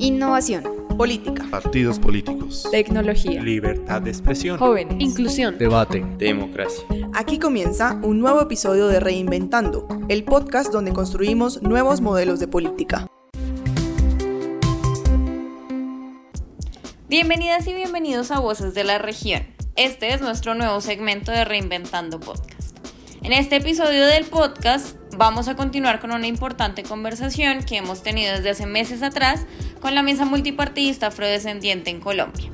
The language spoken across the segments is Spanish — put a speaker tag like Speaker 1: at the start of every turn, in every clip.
Speaker 1: Innovación.
Speaker 2: Política.
Speaker 3: Partidos políticos.
Speaker 1: Tecnología.
Speaker 4: Libertad de expresión.
Speaker 1: Jóvenes.
Speaker 2: Inclusión.
Speaker 3: Debate.
Speaker 5: Democracia.
Speaker 2: Aquí comienza un nuevo episodio de Reinventando, el podcast donde construimos nuevos modelos de política.
Speaker 6: Bienvenidas y bienvenidos a Voces de la Región. Este es nuestro nuevo segmento de Reinventando Podcast. En este episodio del podcast vamos a continuar con una importante conversación que hemos tenido desde hace meses atrás con la mesa multipartidista afrodescendiente en Colombia.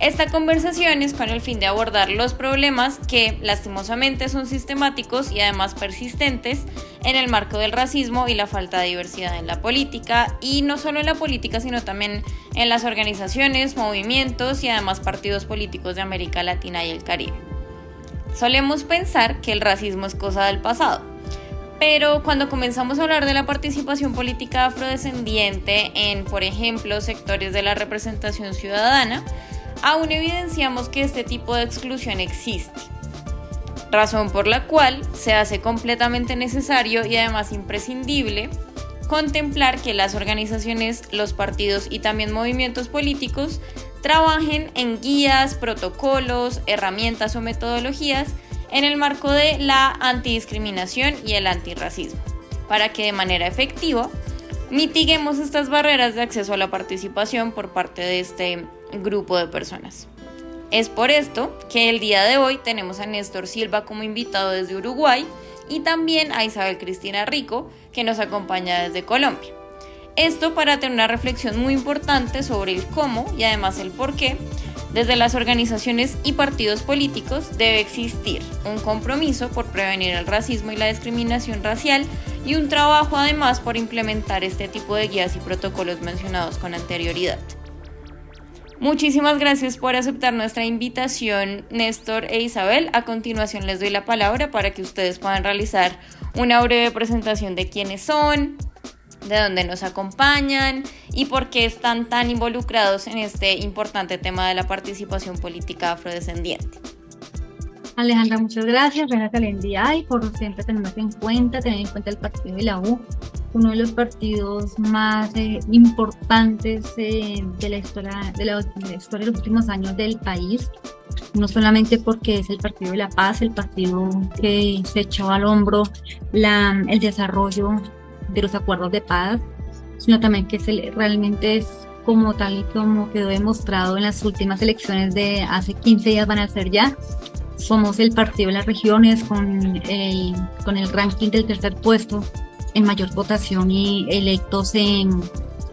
Speaker 6: Esta conversación es con el fin de abordar los problemas que lastimosamente son sistemáticos y además persistentes en el marco del racismo y la falta de diversidad en la política y no solo en la política sino también en las organizaciones, movimientos y además partidos políticos de América Latina y el Caribe. Solemos pensar que el racismo es cosa del pasado, pero cuando comenzamos a hablar de la participación política afrodescendiente en, por ejemplo, sectores de la representación ciudadana, aún evidenciamos que este tipo de exclusión existe. Razón por la cual se hace completamente necesario y además imprescindible contemplar que las organizaciones, los partidos y también movimientos políticos trabajen en guías, protocolos, herramientas o metodologías en el marco de la antidiscriminación y el antirracismo, para que de manera efectiva mitiguemos estas barreras de acceso a la participación por parte de este grupo de personas. Es por esto que el día de hoy tenemos a Néstor Silva como invitado desde Uruguay y también a Isabel Cristina Rico que nos acompaña desde Colombia. Esto para tener una reflexión muy importante sobre el cómo y además el por qué desde las organizaciones y partidos políticos debe existir un compromiso por prevenir el racismo y la discriminación racial y un trabajo además por implementar este tipo de guías y protocolos mencionados con anterioridad. Muchísimas gracias por aceptar nuestra invitación, Néstor e Isabel. A continuación les doy la palabra para que ustedes puedan realizar una breve presentación de quiénes son, de dónde nos acompañan y por qué están tan involucrados en este importante tema de la participación política afrodescendiente.
Speaker 7: Alejandra, muchas gracias. Gracias al NDI por siempre tenernos en cuenta, tener en cuenta el partido de la U, uno de los partidos más eh, importantes eh, de, la historia, de, la, historia de los últimos años del país. No solamente porque es el partido de la paz, el partido que se echó al hombro la, el desarrollo de los acuerdos de paz, sino también que se, realmente es como tal y como quedó demostrado en las últimas elecciones de hace 15 días van a ser ya. Somos el partido de las regiones con el, con el ranking del tercer puesto en mayor votación y electos en,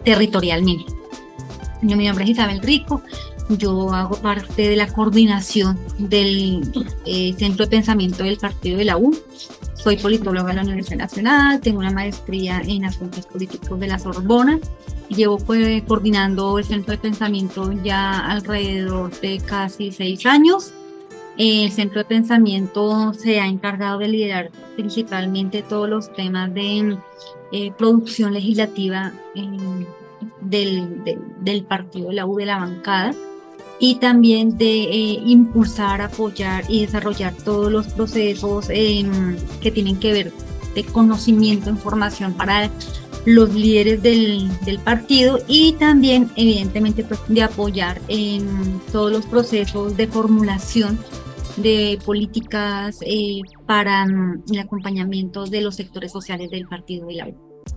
Speaker 7: territorialmente. Yo, mi nombre es Isabel Rico, yo hago parte de la coordinación del eh, Centro de Pensamiento del Partido de la U. Soy politóloga de la Universidad Nacional, tengo una maestría en asuntos políticos de la Sorbona. Llevo pues, coordinando el Centro de Pensamiento ya alrededor de casi seis años. El Centro de Pensamiento se ha encargado de liderar principalmente todos los temas de eh, producción legislativa eh, del, del, partido de la U de la bancada y también de eh, impulsar, apoyar y desarrollar todos los procesos em, que tienen que ver de conocimiento, información para los líderes del, partido y también evidentemente pues, de apoyar en todos los procesos de formulación de políticas eh, para mm, el acompañamiento de los sectores sociales del partido de la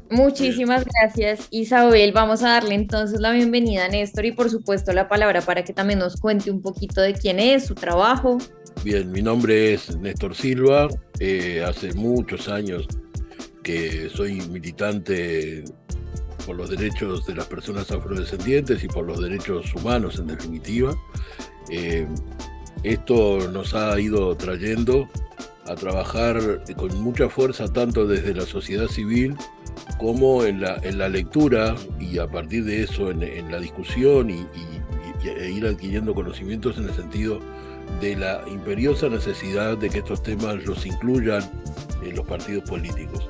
Speaker 6: Muchísimas gracias Isabel. Vamos a darle entonces la bienvenida a Néstor y por supuesto la palabra para que también nos cuente un poquito de quién es, su trabajo.
Speaker 3: Bien, mi nombre es Néstor Silva. Eh, hace muchos años que soy militante por los derechos de las personas afrodescendientes y por los derechos humanos en definitiva. Eh, esto nos ha ido trayendo a trabajar con mucha fuerza tanto desde la sociedad civil como en la, en la lectura y a partir de eso en, la discusión y, e ir adquiriendo conocimientos en el sentido de la imperiosa necesidad de que estos temas los incluyan en los partidos políticos.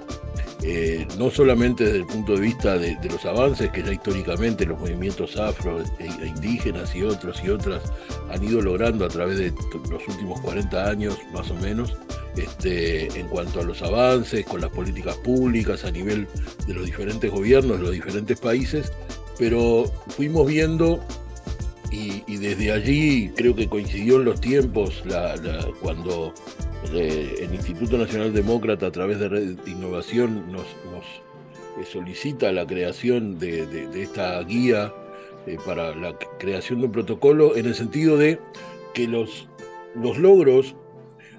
Speaker 3: Eh, no solamente desde el punto de vista de, los avances que ya históricamente los movimientos afro e, e, indígenas y otros y otras han ido logrando a través de los últimos 40 años más o menos, este, en cuanto a los avances con las políticas públicas a nivel de los diferentes gobiernos de los diferentes países, pero fuimos viendo y, desde allí creo que coincidió en los tiempos cuando eh, el Instituto Nacional Demócrata a través de Red Innovación nos, eh, solicita la creación de, esta guía eh, para la creación de un protocolo en el sentido de que los, los logros,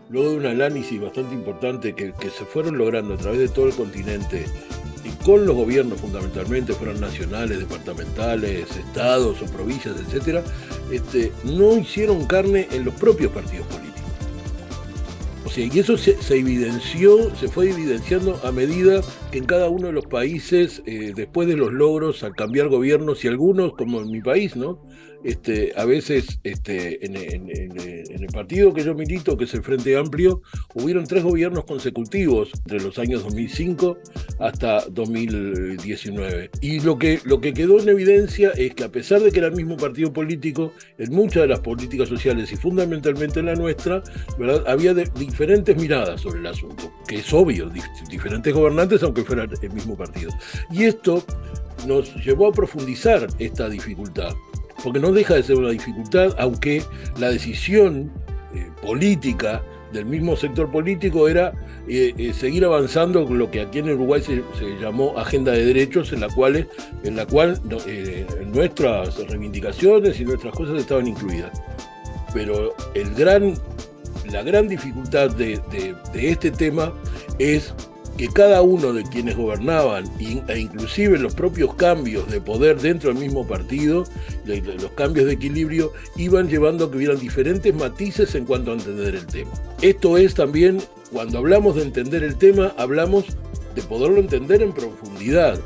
Speaker 3: luego de un análisis bastante importante que, se fueron logrando a través de todo el continente, y con los gobiernos fundamentalmente, fueran nacionales, departamentales, estados o provincias, etcétera, este, no hicieron carne en los propios partidos políticos. Sea, y eso se, evidenció, se fue evidenciando a medida que en cada uno de los países, eh, después de los logros al cambiar gobiernos, y algunos, como en mi país, ¿no? Este, a veces este, en, el partido que yo milito, que es el Frente Amplio, hubieron tres gobiernos consecutivos entre los años 2005 hasta 2019. Y lo que, lo que quedó en evidencia es que a pesar de que era el mismo partido político, en muchas de las políticas sociales y fundamentalmente en la nuestra, ¿verdad? había diferentes miradas sobre el asunto, que es obvio, diferentes gobernantes aunque fueran el mismo partido. Y esto nos llevó a profundizar esta dificultad porque no deja de ser una dificultad, aunque la decisión eh, política del mismo sector político era eh, eh, seguir avanzando con lo que aquí en Uruguay se, llamó agenda de derechos, en la cual, en la cual nuestras reivindicaciones y nuestras cosas estaban incluidas. Pero el gran, la gran dificultad de, de este tema es que cada uno de quienes gobernaban, e inclusive los propios cambios de poder dentro del mismo partido, los cambios de equilibrio, iban llevando a que hubieran diferentes matices en cuanto a entender el tema. Esto es también, cuando hablamos de entender el tema, hablamos de poderlo entender en profundidad.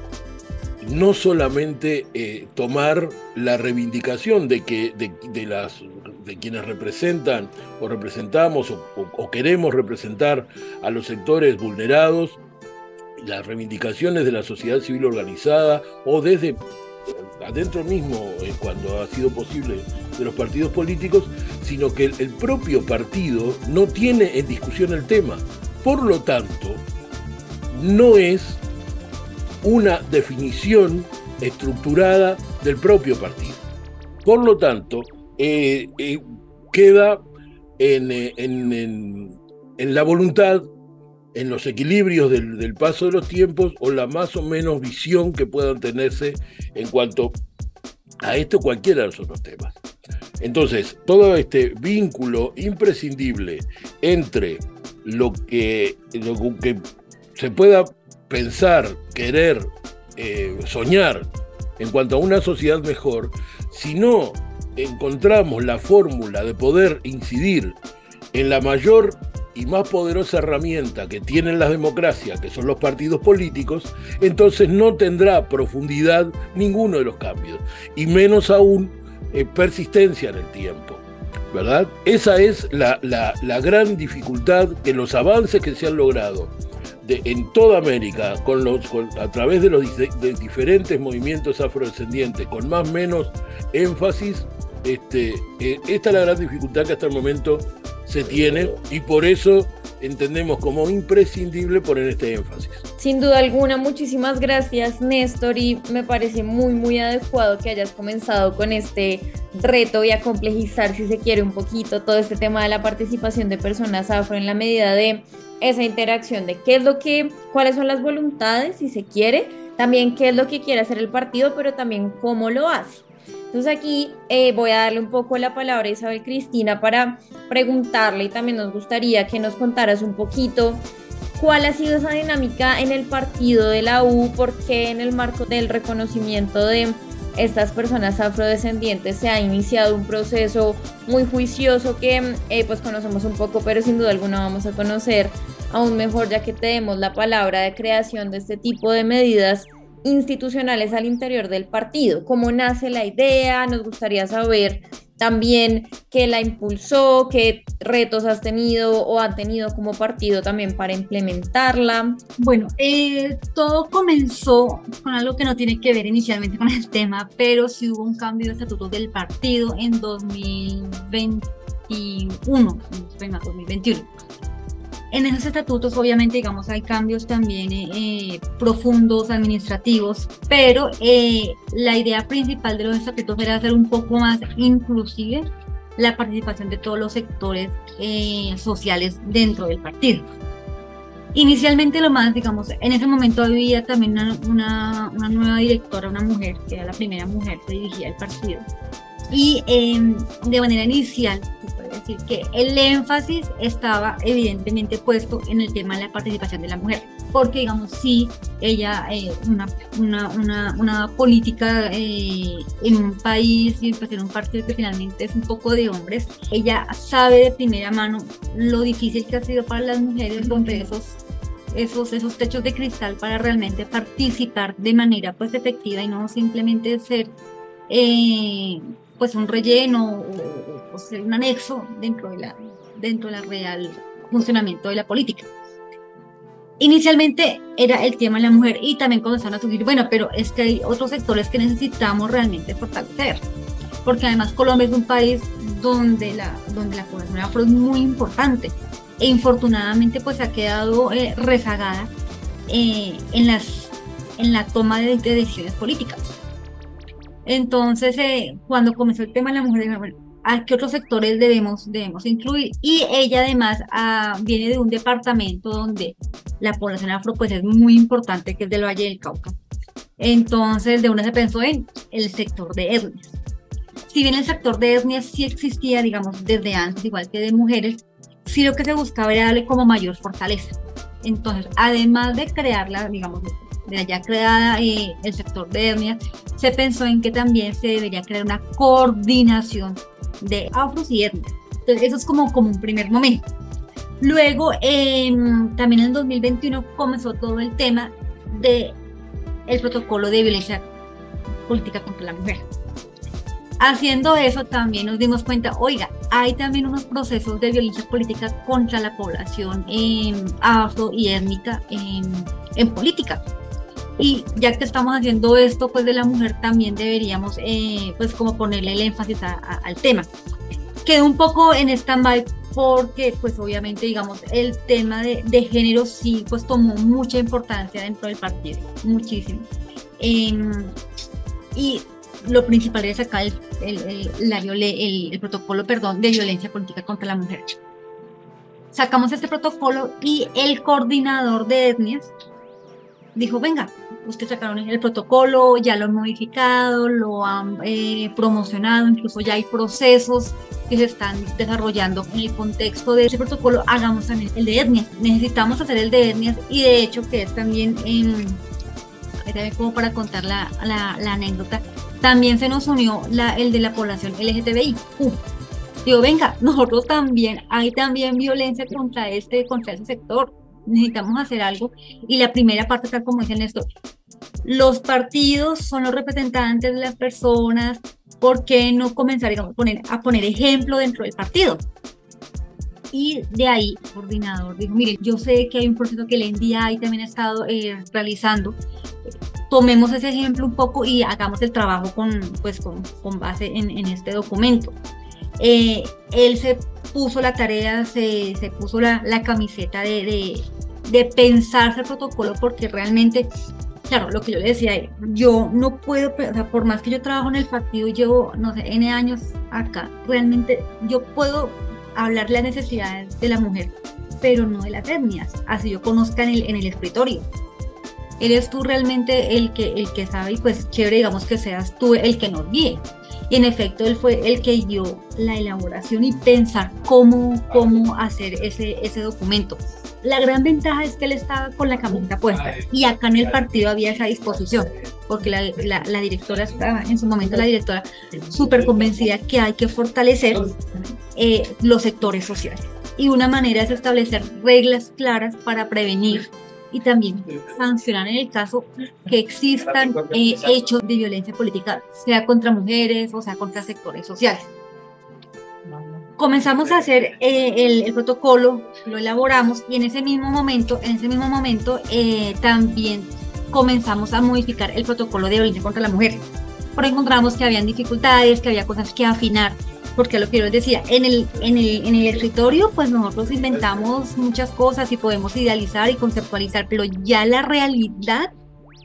Speaker 3: No solamente eh, tomar la reivindicación de que de, las de quienes representan o representamos o, queremos representar a los sectores vulnerados, las reivindicaciones de la sociedad civil organizada o desde adentro mismo, eh, cuando ha sido posible, de los partidos políticos, sino que el, propio partido no tiene en discusión el tema. Por lo tanto, no es una definición estructurada del propio partido. Por lo tanto, eh, eh, queda en, en, la voluntad en los equilibrios del, paso de los tiempos o la más o menos visión que puedan tenerse en cuanto a esto cualquiera de los otros temas. Entonces, todo este vínculo imprescindible entre lo que, se pueda pensar, querer, eh, soñar en cuanto a una sociedad mejor, si no encontramos la fórmula de poder incidir en la mayor y más poderosa herramienta que tienen las democracias, que son los partidos políticos, entonces no tendrá profundidad ninguno de los cambios, y menos aún eh, persistencia en el tiempo. ¿Verdad? Esa es la, gran dificultad que los avances que se han logrado en toda América, con los, a través de los diferentes movimientos afrodescendientes, con más o menos énfasis, este, eh, esta es la gran dificultad que hasta el momento se tiene y por eso entendemos como imprescindible poner este énfasis.
Speaker 6: Sin duda alguna, muchísimas gracias Néstor y me parece muy muy adecuado que hayas comenzado con este reto y a complejizar si se quiere un poquito todo este tema de la participación de personas afro en la medida de esa interacción de qué es lo que, cuáles son las voluntades si se quiere, también qué es lo que quiere hacer el partido, pero también cómo lo hace. Entonces aquí eh, voy a darle un poco la palabra a Isabel Cristina para preguntarle y también nos gustaría que nos contaras un poquito cuál ha sido esa dinámica en el partido de la U, porque en el marco del reconocimiento de estas personas afrodescendientes se ha iniciado un proceso muy juicioso que eh, pues conocemos un poco, pero sin duda alguna vamos a conocer aún mejor ya que tenemos la palabra de creación de este tipo de medidas institucionales al interior del partido. ¿Cómo nace la idea? Nos gustaría saber también qué la impulsó, qué retos has tenido o han tenido como partido también para implementarla.
Speaker 7: Bueno, eh, todo comenzó con algo que no tiene que ver inicialmente con el tema, pero sí hubo un cambio de estatuto del partido en 2021, 2021 En esos estatutos obviamente, digamos, hay cambios también eh, eh, profundos, administrativos, pero eh, la idea principal de los estatutos era hacer un poco más inclusive la participación de todos los sectores sociales dentro del partido. Inicialmente lo más, digamos, en ese momento había también una, una, una nueva directora, una mujer, que era la primera mujer que dirigía el partido. Y em, de manera inicial decir que el énfasis estaba evidentemente puesto en el tema de la participación de la mujer, porque digamos, si ella, eh, una, una, una, una, política eh, en un país y pues en un partido que finalmente es un poco de hombres, ella sabe de primera mano lo difícil que ha sido para las mujeres romper esos esos, esos techos de cristal para realmente participar de manera pues efectiva y no simplemente ser eh, pues un relleno o, ser un anexo dentro de la dentro de la real funcionamiento de la política. Inicialmente era el tema de la mujer y también comenzaron a surgir, bueno, pero es que hay otros sectores que necesitamos realmente fortalecer, porque además Colombia es un país donde la, donde la población afro es muy importante e infortunadamente pues ha quedado eh, rezagada eh, en, las, en la toma de decisiones políticas. Entonces, eh, cuando comenzó el tema de la mujer, bueno, ¿a qué otros sectores debemos, debemos incluir? Y ella además ah, viene de un departamento donde la población afro pues es muy importante, que es del Valle del Cauca. Entonces, de una se pensó en el sector de etnias. Si bien el sector de etnias sí existía, digamos, desde antes, igual que de mujeres, sí lo que se buscaba era darle como mayor fortaleza. Entonces, además de crearla, digamos, de allá creada eh, el sector de etnias, se pensó en que también se debería crear una coordinación de afros y etnias. Entonces, eso es como, como un primer momento. Luego, también en 2021 comenzó todo el tema de el protocolo de violencia política contra la mujer. Haciendo eso también nos dimos cuenta, oiga, hay también unos procesos de violencia política contra la población afro y étnica en política. Y ya que estamos haciendo esto, pues de la mujer también deberíamos, eh, pues como ponerle el énfasis al tema. Quedó un poco en stand-by porque, pues obviamente, digamos, el tema de, de, género sí, pues tomó mucha importancia dentro del partido, muchísimo. Em, y lo principal es sacar el, el, protocolo perdón, de violencia política contra la mujer. Sacamos este protocolo y el coordinador de etnias dijo, venga, ustedes sacaron el protocolo, ya lo han modificado, lo han eh, promocionado, incluso ya hay procesos que se están desarrollando en el contexto de ese protocolo, hagamos también el de etnias. Necesitamos hacer el de etnias y de hecho que es también, como para contar la, anécdota, también se nos unió el de la población LGTBI. digo, venga, nosotros también, hay también violencia contra este, contra ese sector necesitamos hacer algo. Y la primera parte, tal como dicen esto, los partidos son los representantes de las personas, ¿por qué no comenzar digamos, poner, a poner ejemplo dentro del partido? Y de ahí, el coordinador dijo, miren, yo sé que hay un proceso que el NDI también ha estado eh, realizando, tomemos ese ejemplo un poco y hagamos el trabajo con, pues, con, con base en, en, este documento. Eh, él se puso la tarea, se, se puso la, la camiseta de, de, de pensarse el protocolo porque realmente claro, lo que yo le decía, yo no puedo, o sea, por más que yo trabajo en el partido y llevo, no sé, N años acá, realmente yo puedo hablar las necesidades de la mujer, pero no de las etnias, así yo conozca en el, en el escritorio. Eres tú realmente el que, el que sabe y pues chévere, digamos que seas tú el que nos guíe. Y en efecto, él fue el que dio la elaboración y pensar cómo, cómo hacer ese, ese documento. La gran ventaja es que él estaba con la camiseta puesta y acá en el partido había esa disposición, porque la, la, directora estaba, en su momento la directora, súper convencida que hay que fortalecer eh, los sectores sociales. Y una manera es establecer reglas claras para prevenir y también sancionar en el caso que existan eh, hechos de violencia política, sea contra mujeres o sea contra sectores sociales comenzamos a hacer eh, el, protocolo, lo elaboramos y en ese mismo momento, en ese mismo momento eh, también comenzamos a modificar el protocolo de violencia contra la mujer. Pero encontramos que habían dificultades, que había cosas que afinar. Porque lo que yo les decía, en el, en el, en el escritorio, pues nosotros inventamos muchas cosas y podemos idealizar y conceptualizar, pero ya la realidad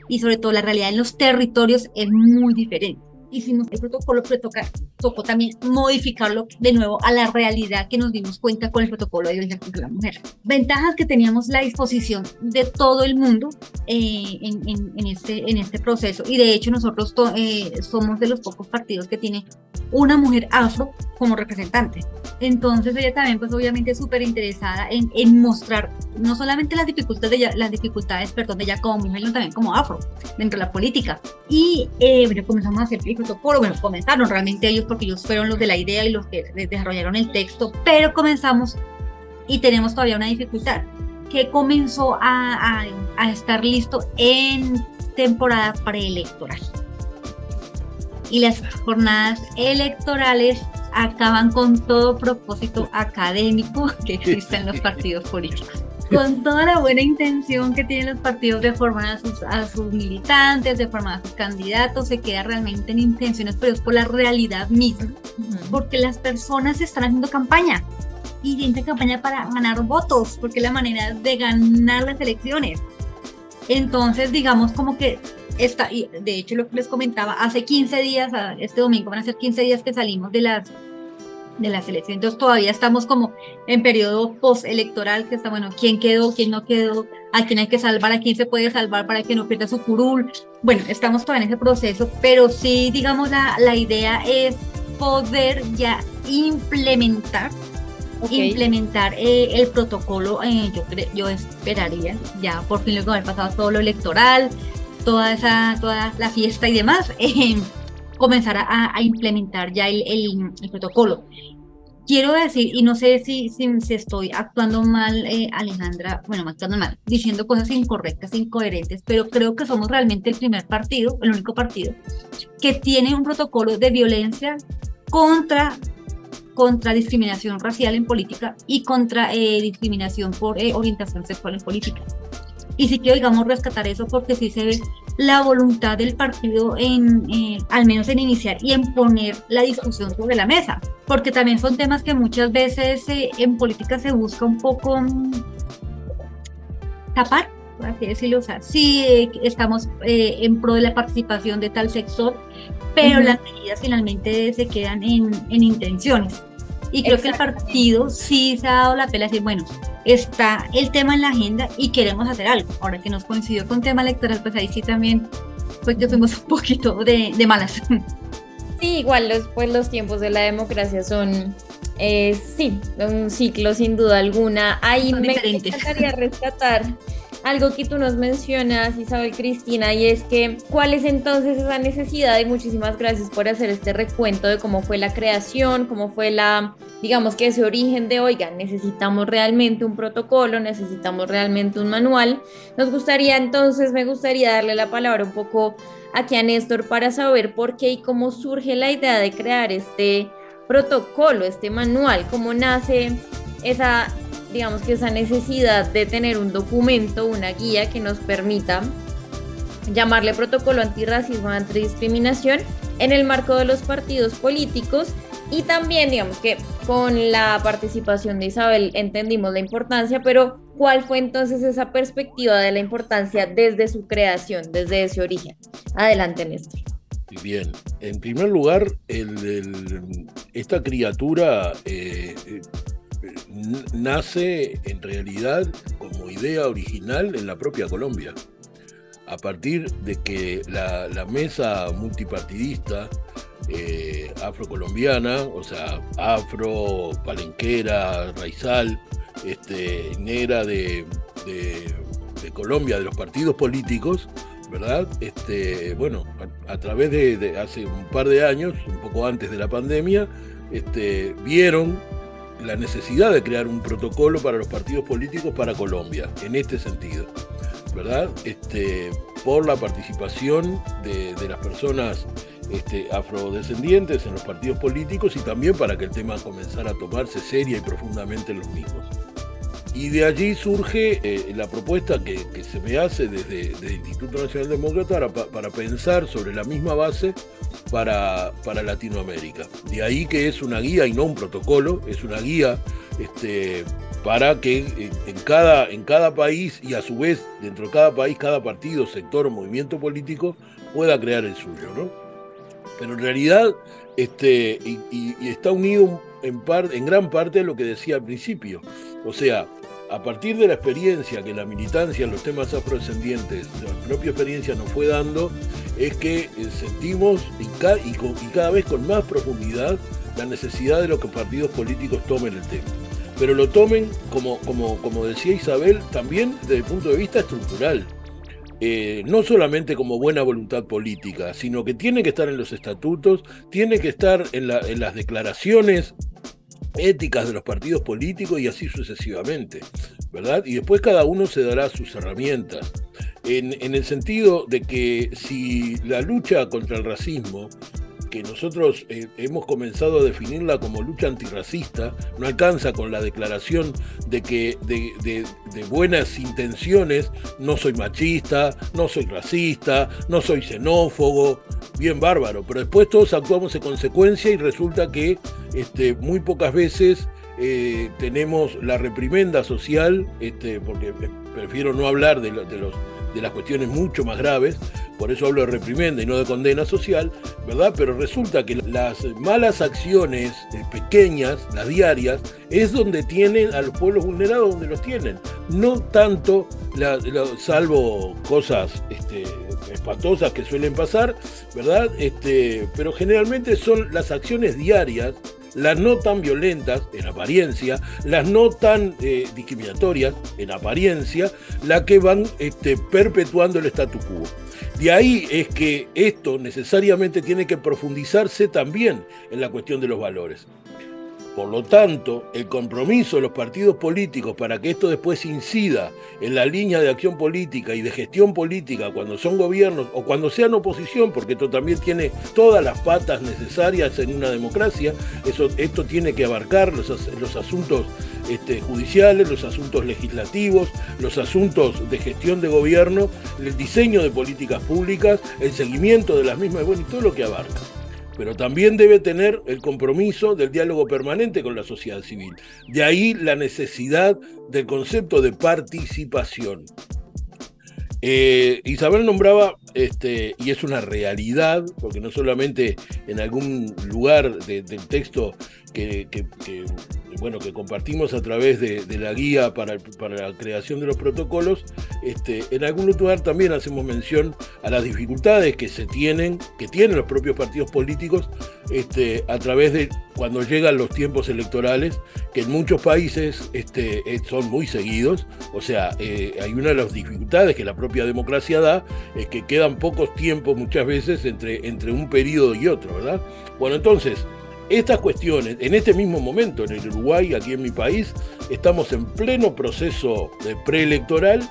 Speaker 7: y sobre todo la realidad en los territorios es muy diferente. Hicimos el protocolo, pero toca, tocó también modificarlo de nuevo a la realidad que nos dimos cuenta con el protocolo de violencia contra la mujer. Ventajas que teníamos la disposición de todo el mundo eh, en, en, este, en este proceso y de hecho nosotros eh, somos de los pocos partidos que tiene una mujer afro como representante. Entonces ella también pues obviamente súper interesada en, en, mostrar no solamente las dificultades de ella, las dificultades, perdón, de ella como mujer, sino también como afro dentro de la política. Y eh, bueno, comenzamos a hacer el protocolo, bueno, comenzaron realmente ellos porque ellos fueron los de la idea y los que desarrollaron el texto, pero comenzamos y tenemos todavía una dificultad que comenzó a, estar listo en temporada preelectoral. Y las jornadas electorales acaban con todo propósito académico que existe en los partidos políticos. Con toda la buena intención que tienen los partidos de formar a sus, a sus militantes, de formar a sus candidatos, se queda realmente en intenciones, pero es por la realidad misma, porque las personas están haciendo campaña. Y tienen campaña para ganar votos, porque es la manera de ganar las elecciones. Entonces, digamos como que esta, y de hecho lo que les comentaba, hace 15 días, este domingo van a ser 15 días que salimos de las de las elecciones, entonces todavía estamos como en periodo postelectoral, que está bueno, quién quedó, quién no quedó, a quién hay que salvar, a quién se puede salvar para que no pierda su curul. Bueno, estamos todavía en ese proceso, pero sí, digamos, la, la idea es poder ya implementar implementar eh, el protocolo, eh, yo, yo esperaría, ya por fin luego haber pasado todo lo electoral, toda esa, toda la fiesta y demás, eh, comenzar a, implementar ya el, el, protocolo. Quiero decir, y no sé si, si, estoy actuando mal, eh, Alejandra, bueno, actuando mal, diciendo cosas incorrectas, incoherentes, pero creo que somos realmente el primer partido, el único partido, que tiene un protocolo de violencia contra contra discriminación racial en política y contra eh, discriminación por orientación sexual en política. Y sí quiero, digamos, rescatar eso porque sí se ve la voluntad del partido en, eh, al menos en iniciar y en poner la discusión sobre la mesa, porque también son temas que muchas veces eh, en política se busca un poco mm, tapar, por así decirlo, o sea, sí eh, estamos en pro de la participación de tal sector, pero las medidas finalmente se quedan en, en intenciones. Y creo que el partido sí se ha dado la pela de decir, bueno, está el tema en la agenda y queremos hacer algo. Ahora que nos coincidió con tema electoral, pues ahí sí también, pues que fuimos un poquito de, de malas.
Speaker 6: Sí, igual los, pues los tiempos de la democracia son, eh, sí, un ciclo sin duda alguna. Ahí me encantaría rescatar algo que tú nos mencionas, Isabel Cristina, y es que cuál es entonces esa necesidad, y muchísimas gracias por hacer este recuento de cómo fue la creación, cómo fue la, digamos que ese origen de, oiga, necesitamos realmente un protocolo, necesitamos realmente un manual. Nos gustaría entonces, me gustaría darle la palabra un poco aquí a Néstor para saber por qué y cómo surge la idea de crear este protocolo, este manual, cómo nace esa digamos que esa necesidad de tener un documento, una guía que nos permita llamarle protocolo antirracismo, antidiscriminación en el marco de los partidos políticos y también digamos que con la participación de Isabel entendimos la importancia, pero ¿cuál fue entonces esa perspectiva de la importancia desde su creación, desde ese origen? Adelante, Néstor.
Speaker 3: Bien, en primer lugar, esta criatura eh, nace en realidad como idea original en la propia Colombia, a partir de que la, mesa multipartidista eh, afrocolombiana, o sea, afro, palenquera, raizal, este, negra de, Colombia, de los partidos políticos, ¿verdad? Este, bueno, a, través de, hace un par de años, un poco antes de la pandemia, este, vieron la necesidad de crear un protocolo para los partidos políticos para Colombia, en este sentido, ¿verdad? Este, por la participación de, las personas este, afrodescendientes en los partidos políticos y también para que el tema comenzara a tomarse seria y profundamente en los mismos. Y de allí surge eh, la propuesta que, se me hace desde, el Instituto Nacional Demócrata para, pensar sobre la misma base para, Latinoamérica. De ahí que es una guía y no un protocolo, es una guía este, para que en cada, en cada país y a su vez dentro de cada país, cada partido, sector o movimiento político pueda crear el suyo. ¿no? Pero en realidad este, y, está unido en, gran parte a lo que decía al principio. O sea, a partir de la experiencia que la militancia en los temas afrodescendientes, la propia experiencia nos fue dando, es que eh, sentimos y, cada vez con más profundidad la necesidad de los que partidos políticos tomen el tema. Pero lo tomen, como, decía Isabel, también desde el punto de vista estructural. Eh, no solamente como buena voluntad política, sino que tiene que estar en los estatutos, tiene que estar en las declaraciones éticas de los partidos políticos y así sucesivamente, ¿verdad? Y después cada uno se dará sus herramientas. En, en, el sentido de que si la lucha contra el racismo que nosotros eh, hemos comenzado a definirla como lucha antirracista, no alcanza con la declaración de que de, buenas intenciones, no soy machista, no soy racista, no soy xenófobo, bien bárbaro, pero después todos actuamos en consecuencia y resulta que este, muy pocas veces eh, tenemos la reprimenda social, este, porque prefiero no hablar de, los de las cuestiones mucho más graves, por eso hablo de reprimenda y no de condena social, ¿verdad? Pero resulta que las malas acciones eh, pequeñas, las diarias, es donde tienen a los pueblos vulnerados, donde los tienen. No tanto, salvo cosas este, espantosas que suelen pasar, ¿verdad? Este, pero generalmente son las acciones diarias las no tan violentas en apariencia, las no tan eh, discriminatorias en apariencia, las que van este, perpetuando el statu quo. De ahí es que esto necesariamente tiene que profundizarse también en la cuestión de los valores. Por lo tanto, el compromiso de los partidos políticos para que esto después incida en la línea de acción política y de gestión política cuando son gobiernos o cuando sean oposición, porque esto también tiene todas las patas necesarias en una democracia, eso, esto tiene que abarcar los, los asuntos este, judiciales, los asuntos legislativos, los asuntos de gestión de gobierno, el diseño de políticas públicas, el seguimiento de las mismas, bueno, y todo lo que abarca pero también debe tener el compromiso del diálogo permanente con la sociedad civil. De ahí la necesidad del concepto de participación. Eh, Isabel nombraba, este, y es una realidad, porque no solamente en algún lugar del texto que, bueno, que compartimos a través de, la guía para, la creación de los protocolos, este, en algún lugar también hacemos mención a las dificultades que se tienen, que tienen los propios partidos políticos este, a través de cuando llegan los tiempos electorales, que en muchos países este, eh, son muy seguidos, o sea, eh, hay una de las dificultades que la propia democracia da, es que quedan pocos tiempos muchas veces entre, entre un periodo y otro, ¿verdad? Bueno, entonces, estas cuestiones, en este mismo momento, en el Uruguay, aquí en mi país, estamos en pleno proceso preelectoral.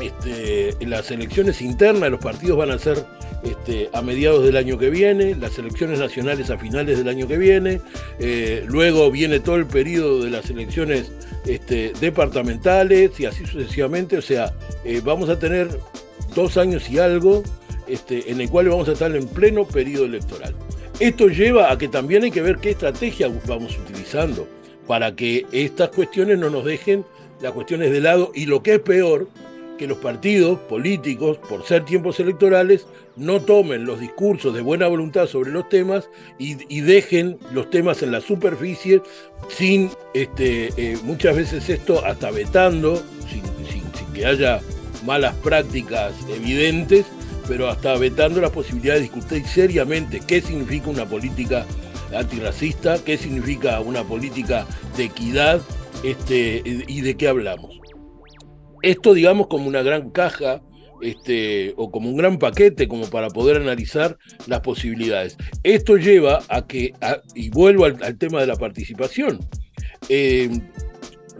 Speaker 3: Este, las elecciones internas, los partidos van a ser este, a mediados del año que viene, las elecciones nacionales a finales del año que viene, eh, luego viene todo el periodo de las elecciones este, departamentales y así sucesivamente, o sea, eh, vamos a tener dos años y algo en el cual vamos a estar en pleno periodo electoral. Esto lleva a que también hay que ver qué estrategia vamos utilizando para que estas cuestiones no nos dejen las cuestiones de lado y lo que es peor, que los partidos políticos, por ser tiempos electorales, no tomen los discursos de buena voluntad sobre los temas y, dejen los temas en la superficie sin, este, eh, muchas veces esto hasta vetando, sin que haya malas prácticas evidentes, pero hasta vetando la posibilidad de discutir seriamente qué significa una política antirracista, qué significa una política de equidad este, y de qué hablamos. Esto, digamos, como una gran caja este, o como un gran paquete como para poder analizar las posibilidades. Esto lleva a que, y vuelvo al, tema de la participación, eh,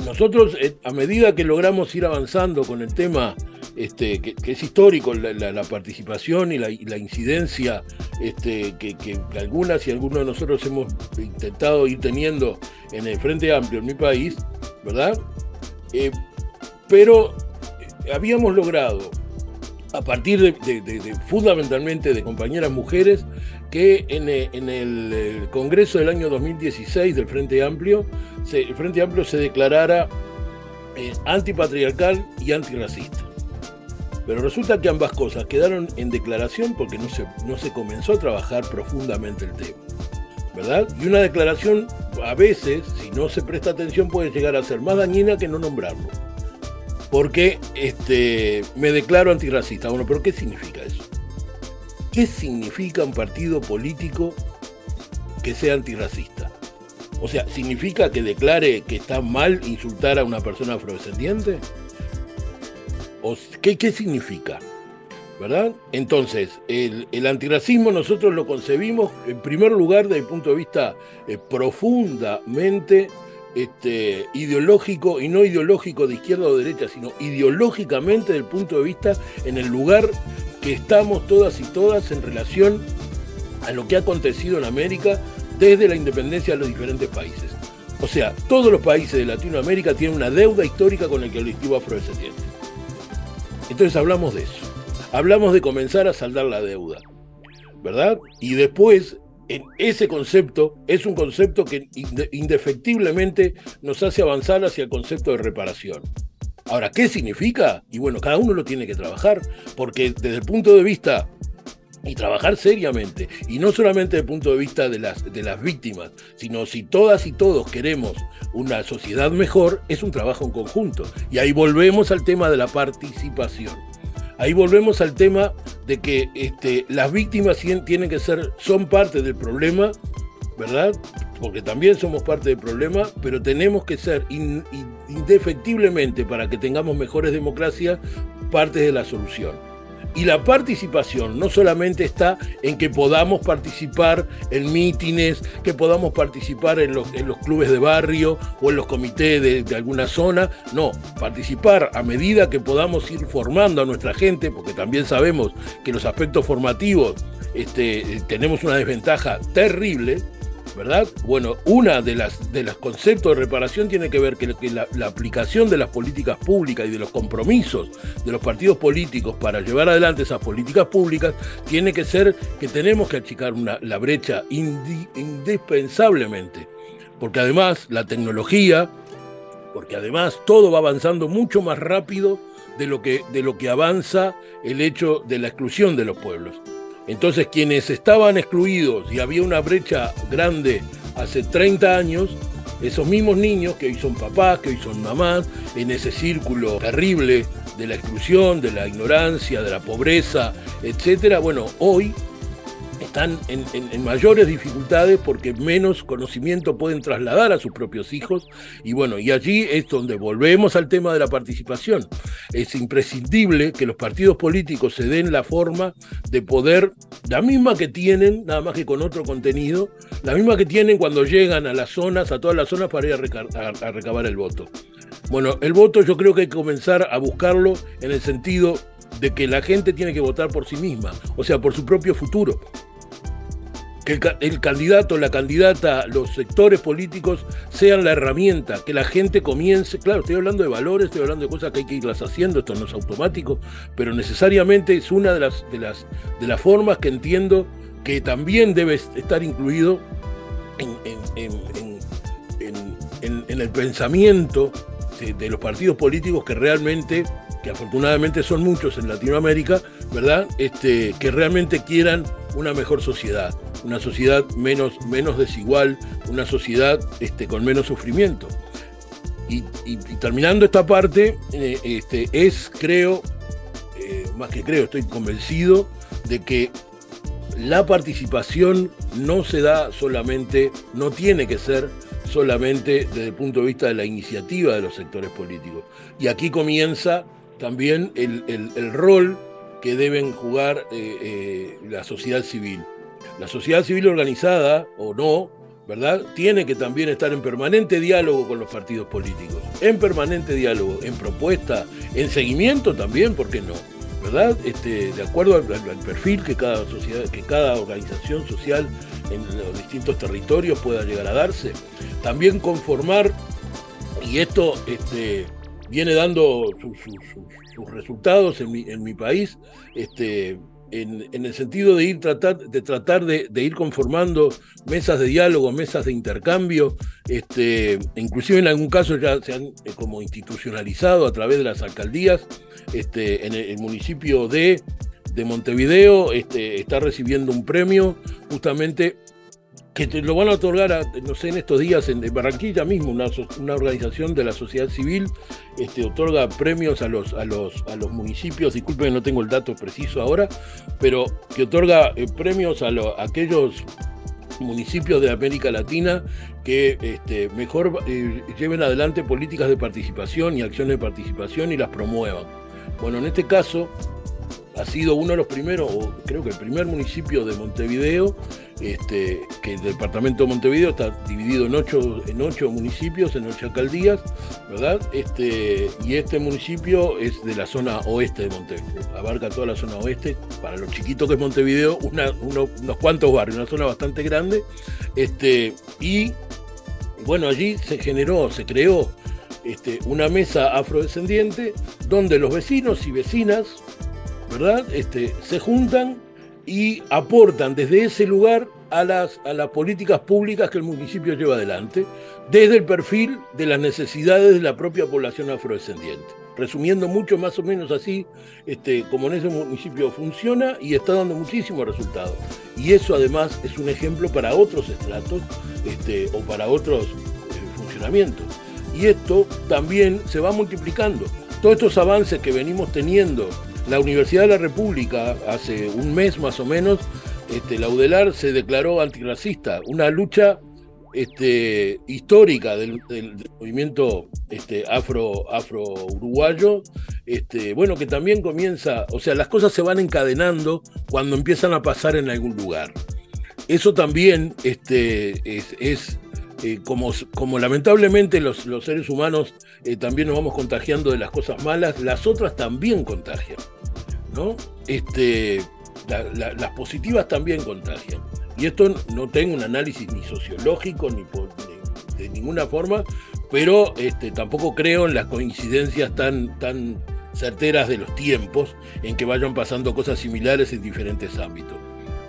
Speaker 3: nosotros eh, a medida que logramos ir avanzando con el tema este, que, es histórico la, participación y la, incidencia este, que, algunas y algunos de nosotros hemos intentado ir teniendo en el Frente Amplio en mi país, ¿verdad? Eh, pero eh, habíamos logrado, a partir de, fundamentalmente de compañeras mujeres, que en, el, Congreso del año 2016 del Frente Amplio, el Frente Amplio se declarara eh, antipatriarcal y antirracista. Pero resulta que ambas cosas quedaron en declaración porque no se, no se comenzó a trabajar profundamente el tema. ¿Verdad? Y una declaración a veces, si no se presta atención, puede llegar a ser más dañina que no nombrarlo. Porque este, me declaro antirracista. Bueno, pero ¿qué significa eso? ¿Qué significa un partido político que sea antirracista? O sea, ¿significa que declare que está mal insultar a una persona afrodescendiente? ¿Qué, ¿Qué significa? ¿Verdad? Entonces, el, antirracismo nosotros lo concebimos en primer lugar desde el punto de vista eh, profundamente este, ideológico y no ideológico de izquierda o derecha, sino ideológicamente desde el punto de vista en el lugar que estamos todas y todas en relación a lo que ha acontecido en América desde la independencia de los diferentes países. O sea, todos los países de Latinoamérica tienen una deuda histórica con el colectivo afrodescendiente. Entonces hablamos de eso. Hablamos de comenzar a saldar la deuda, ¿verdad? Y después, en ese concepto, es un concepto que indefectiblemente nos hace avanzar hacia el concepto de reparación. Ahora, ¿qué significa? Y bueno, cada uno lo tiene que trabajar, porque desde el punto de vista y trabajar seriamente, y no solamente desde el punto de vista de las, de las víctimas, sino si todas y todos queremos una sociedad mejor, es un trabajo en conjunto. Y ahí volvemos al tema de la participación. Ahí volvemos al tema de que este, las víctimas tienen que ser, son parte del problema, ¿verdad? Porque también somos parte del problema, pero tenemos que ser indefectiblemente, para que tengamos mejores democracias, parte de la solución. Y la participación no solamente está en que podamos participar en mítines, que podamos participar en los, en los clubes de barrio o en los comités de, alguna zona, no, participar a medida que podamos ir formando a nuestra gente, porque también sabemos que los aspectos formativos este, tenemos una desventaja terrible, ¿verdad? Bueno, una de las de los conceptos de reparación tiene que ver que, la, aplicación de las políticas públicas y de los compromisos de los partidos políticos para llevar adelante esas políticas públicas tiene que ser que tenemos que achicar la brecha indispensablemente, porque además la tecnología, porque además todo va avanzando mucho más rápido de lo que, de lo que avanza el hecho de la exclusión de los pueblos. Entonces quienes estaban excluidos y había una brecha grande hace 30 años, esos mismos niños que hoy son papás, que hoy son mamás, en ese círculo terrible de la exclusión, de la ignorancia, de la pobreza, etcétera, bueno, hoy están en, mayores dificultades porque menos conocimiento pueden trasladar a sus propios hijos. Y bueno, y allí es donde volvemos al tema de la participación. Es imprescindible que los partidos políticos se den la forma de poder, la misma que tienen, nada más que con otro contenido, la misma que tienen cuando llegan a las zonas, a todas las zonas para ir a, a recabar el voto. Bueno, el voto yo creo que hay que comenzar a buscarlo en el sentido de que la gente tiene que votar por sí misma, o sea, por su propio futuro que el, candidato, la candidata, los sectores políticos sean la herramienta, que la gente comience, claro, estoy hablando de valores, estoy hablando de cosas que hay que irlas haciendo, esto no es automático, pero necesariamente es una de las, de las, de las formas que entiendo que también debe estar incluido en, el pensamiento de los partidos políticos que realmente que afortunadamente son muchos en Latinoamérica, ¿verdad? Este, que realmente quieran una mejor sociedad, una sociedad menos, menos desigual, una sociedad este, con menos sufrimiento. Y, terminando esta parte, eh, este, es, creo, eh, más que creo, estoy convencido de que la participación no se da solamente, no tiene que ser solamente desde el punto de vista de la iniciativa de los sectores políticos. Y aquí comienza también el, rol que deben jugar eh, eh, la sociedad civil. La sociedad civil organizada o no, ¿verdad? Tiene que también estar en permanente diálogo con los partidos políticos, en permanente diálogo, en propuesta, en seguimiento también, ¿por qué no? ¿Verdad? Este, de acuerdo al, perfil que cada sociedad, que cada organización social en los distintos territorios pueda llegar a darse. También conformar, y esto este, viene dando sus resultados en mi, país, este, en, el sentido de ir tratar, de, tratar de, ir conformando mesas de diálogo, mesas de intercambio, este, inclusive en algún caso ya se han eh, como institucionalizado a través de las alcaldías, este, en el, municipio de, de Montevideo este, está recibiendo un premio justamente que te lo van a otorgar, no sé, en estos días en Barranquilla mismo, una, una organización de la sociedad civil este, otorga premios a los, a, los, a los municipios, disculpen, no tengo el dato preciso ahora, pero que otorga eh, premios a, aquellos municipios de América Latina que este, mejor eh, lleven adelante políticas de participación y acciones de participación y las promuevan. Bueno, en este caso, ha sido uno de los primeros, o creo que el primer municipio de Montevideo, este, que el departamento de Montevideo está dividido en ocho, en ocho municipios, en ocho alcaldías, ¿verdad? Este, y este municipio es de la zona oeste de Montevideo, abarca toda la zona oeste, para lo chiquito que es Montevideo, unos cuantos barrios, una zona bastante grande, este, y bueno, allí se generó, se creó este, una mesa afrodescendiente donde los vecinos y vecinas ¿verdad? Este, se juntan y aportan desde ese lugar a las, a las políticas públicas que el municipio lleva adelante, desde el perfil de las necesidades de la propia población afrodescendiente. Resumiendo mucho más o menos así, este, como en ese municipio funciona y está dando muchísimos resultados. Y eso además es un ejemplo para otros estratos este, o para otros eh, funcionamientos. Y esto también se va multiplicando. Todos estos avances que venimos teniendo la Universidad de la República, hace un mes más o menos, este, la UDELAR se declaró antirracista, una lucha este, histórica del, movimiento este, afro, afro uruguayo, este, bueno, que también comienza, o sea, las cosas se van encadenando cuando empiezan a pasar en algún lugar. Eso también es, eh, como, lamentablemente los, los seres humanos eh, también nos vamos contagiando de las cosas malas, las otras también contagian. ¿no? Este, las positivas también contagian. Y esto no tengo un análisis ni sociológico ni, de ninguna forma, pero este, tampoco creo en las coincidencias tan, tan certeras de los tiempos en que vayan pasando cosas similares en diferentes ámbitos.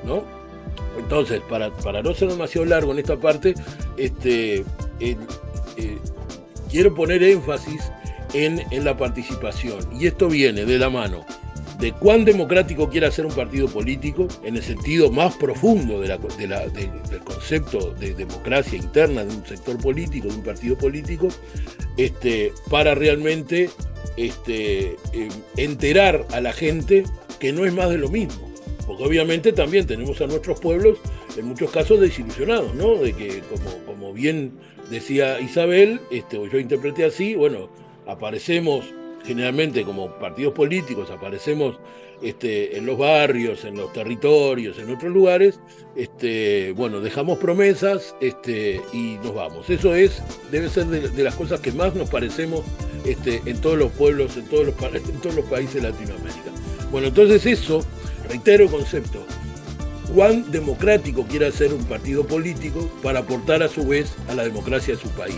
Speaker 3: ¿no? Entonces, para, para no ser demasiado largo en esta parte, este, eh, quiero poner énfasis en, en la participación. Y esto viene de la mano de cuán democrático quiere ser un partido político, en el sentido más profundo de del concepto de democracia interna de un sector político, de un partido político, este, para realmente este, em, enterar a la gente que no es más de lo mismo. Porque obviamente también tenemos a nuestros pueblos en muchos casos desilusionados, ¿no? De que, como, como bien decía Isabel, este, o yo interpreté así, bueno, aparecemos generalmente como partidos políticos aparecemos este, en los barrios, en los territorios, en otros lugares, este, bueno, dejamos promesas este, y nos vamos. Eso es, debe ser de, las cosas que más nos parecemos este, en todos los pueblos, en todos los, en todos los países de Latinoamérica. Bueno, entonces eso, reitero concepto, cuán democrático quiere ser un partido político para aportar a su vez a la democracia de su país.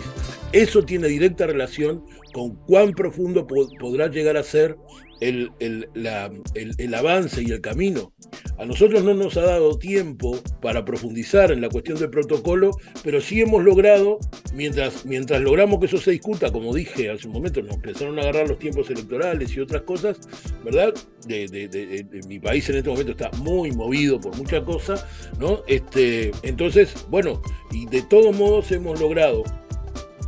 Speaker 3: Eso tiene directa relación con cuán profundo podrá llegar a ser el, el, avance y el camino. A nosotros no nos ha dado tiempo para profundizar en la cuestión del protocolo, pero sí hemos logrado, mientras, mientras logramos que eso se discuta, como dije hace un momento, nos empezaron a agarrar los tiempos electorales y otras cosas, ¿verdad? De, mi país en este momento está muy movido por muchas cosas, ¿no? Este, entonces, bueno, y de todos modos hemos logrado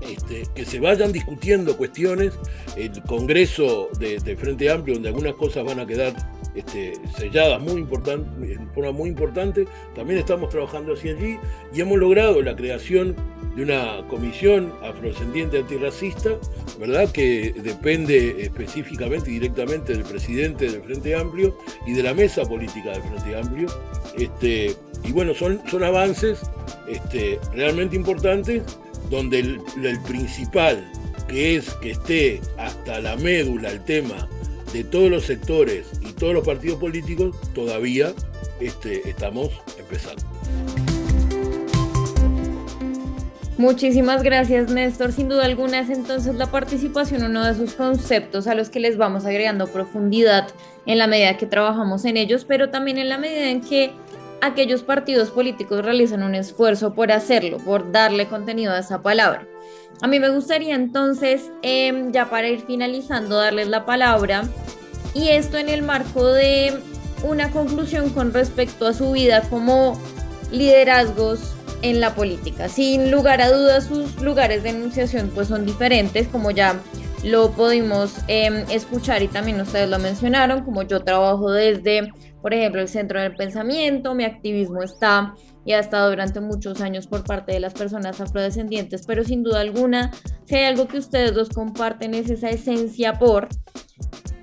Speaker 3: este, que se vayan discutiendo cuestiones, el Congreso de, Frente Amplio, donde algunas cosas van a quedar este, selladas muy en forma muy importante, también estamos trabajando hacia allí y hemos logrado la creación de una comisión afrodescendiente antirracista, ¿verdad? Que depende específicamente y directamente del presidente del Frente Amplio y de la mesa política del Frente Amplio. Este, y bueno, son, son avances realmente importantes donde el, principal, que es que esté hasta la médula el tema de todos los sectores y todos los partidos políticos, todavía este, estamos empezando.
Speaker 6: Muchísimas gracias, Néstor. Sin duda alguna es entonces la participación uno de sus conceptos a los que les vamos agregando profundidad en la medida que trabajamos en ellos, pero también en la medida en que aquellos partidos políticos realizan un esfuerzo por hacerlo, por darle contenido a esa palabra. A mí me gustaría entonces, em, ya para ir finalizando, darles la palabra y esto en el marco de una conclusión con respecto a su vida como liderazgos en la política. Sin lugar a dudas, sus lugares de enunciación pues son diferentes, como ya lo pudimos em, escuchar y también ustedes lo mencionaron, como yo trabajo desde, por ejemplo, el centro del pensamiento, mi activismo está y ha estado durante muchos años por parte de las personas afrodescendientes, pero sin duda alguna, si hay algo que ustedes dos comparten es esa esencia por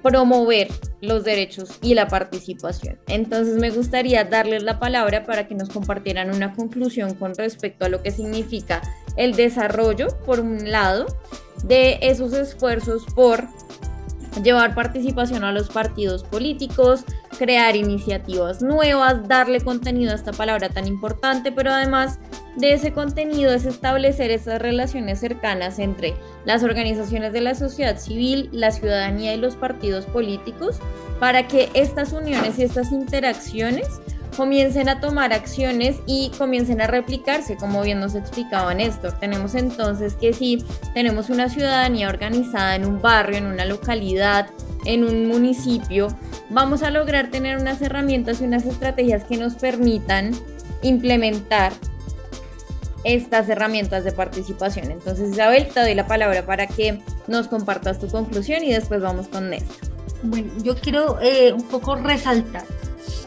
Speaker 6: promover los derechos y la participación. Entonces me gustaría darles la palabra para que nos compartieran una conclusión con respecto a lo que significa el desarrollo, por un lado, de esos esfuerzos por llevar participación a los partidos políticos, crear iniciativas nuevas, darle contenido a esta palabra tan importante, pero además de ese contenido es establecer esas relaciones cercanas entre las organizaciones de la sociedad civil, la ciudadanía y los partidos políticos para que estas uniones y estas interacciones comiencen a tomar acciones y comiencen a replicarse, como bien nos explicaba Néstor. Tenemos entonces que si tenemos una ciudadanía organizada en un barrio, en una localidad, en un municipio, vamos a lograr tener unas herramientas y unas estrategias que nos permitan implementar estas herramientas de participación. Entonces, Isabel, te doy la palabra para que nos compartas tu conclusión y después vamos con Néstor.
Speaker 7: Bueno, yo quiero eh, un poco resaltar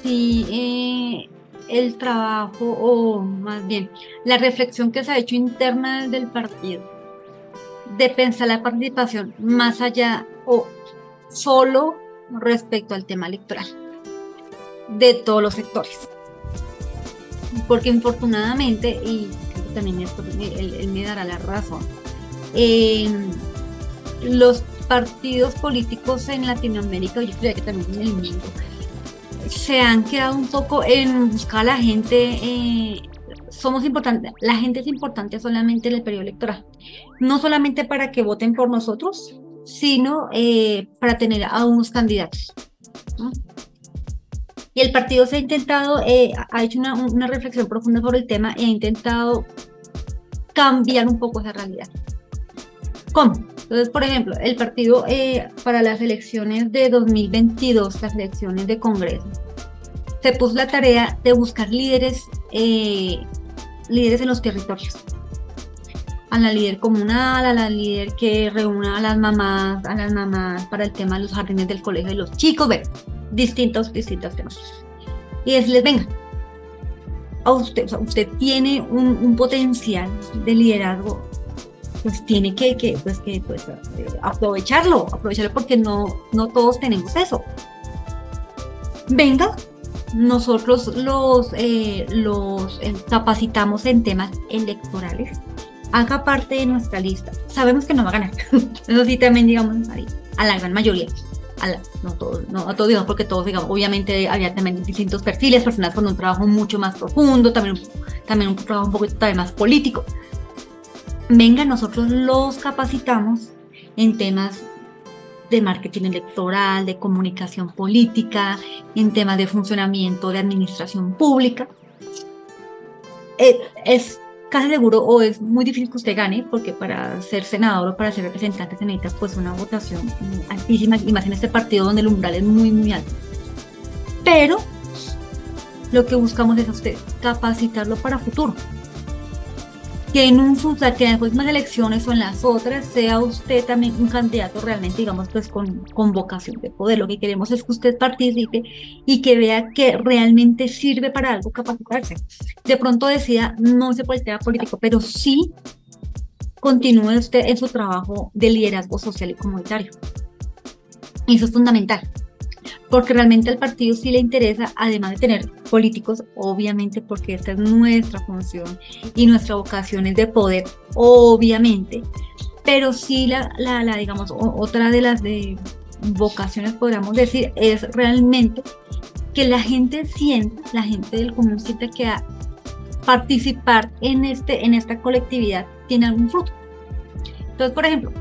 Speaker 7: si eh, el trabajo o más bien la reflexión que se ha hecho interna del partido de pensar la participación más allá o solo respecto al tema electoral de todos los sectores. Porque infortunadamente, y también esto, él, me dará la razón, los partidos políticos en Latinoamérica, yo creo que también en el mundo, se han quedado un poco en buscar a la gente. Eh, somos importantes, la gente es importante solamente en el periodo electoral. No solamente para que voten por nosotros, sino eh, para tener a unos candidatos. Y el partido se ha intentado, eh, ha hecho una, una, reflexión profunda sobre el tema y ha intentado cambiar un poco esa realidad. ¿Cómo? Entonces, por ejemplo, el partido eh, para las elecciones de 2022, las elecciones de Congreso, se puso la tarea de buscar líderes, eh, líderes en los territorios. A la líder comunal, a la líder que reúna a las mamás, a las mamás para el tema de los jardines del colegio de los chicos, ver, distintos, distintos temas. Y decirles, venga, a usted, usted tiene un, un potencial de liderazgo pues tiene que, que, pues, que pues, eh, aprovecharlo, aprovecharlo porque no, no todos tenemos eso. Venga, nosotros los, eh, los eh, capacitamos en temas electorales, haga parte de nuestra lista. Sabemos que no va a ganar, eso sí también digamos a la gran mayoría. A no, todos, no a todos digamos porque todos digamos, obviamente había también distintos perfiles, personas con un trabajo mucho más profundo, también, también un trabajo un poco también más político, venga, nosotros los capacitamos en temas de marketing electoral, de comunicación política, en temas de funcionamiento de administración pública. Eh, es casi seguro o es muy difícil que usted gane, porque para ser senador o para ser representante se necesita pues una votación altísima y este partido donde el umbral es muy, muy alto. Pero lo que buscamos es a usted capacitarlo para futuro que en un que en las próximas elecciones o en las otras sea usted también un candidato realmente, digamos, pues con, con vocación de poder. Lo que queremos es que usted participe y que vea que realmente sirve para algo capacitarse. De pronto decida, no se por el tema político, pero sí continúe usted en su trabajo de liderazgo social y comunitario. Eso es fundamental porque realmente al partido sí le interesa, además de tener políticos, obviamente, porque esta es nuestra función y nuestra vocación es de poder, obviamente, pero sí la, la, digamos, otra de las de vocaciones, podríamos decir, es realmente que la gente sienta, la gente del común sienta que participar en, este, en esta colectividad tiene algún fruto. Entonces, por ejemplo,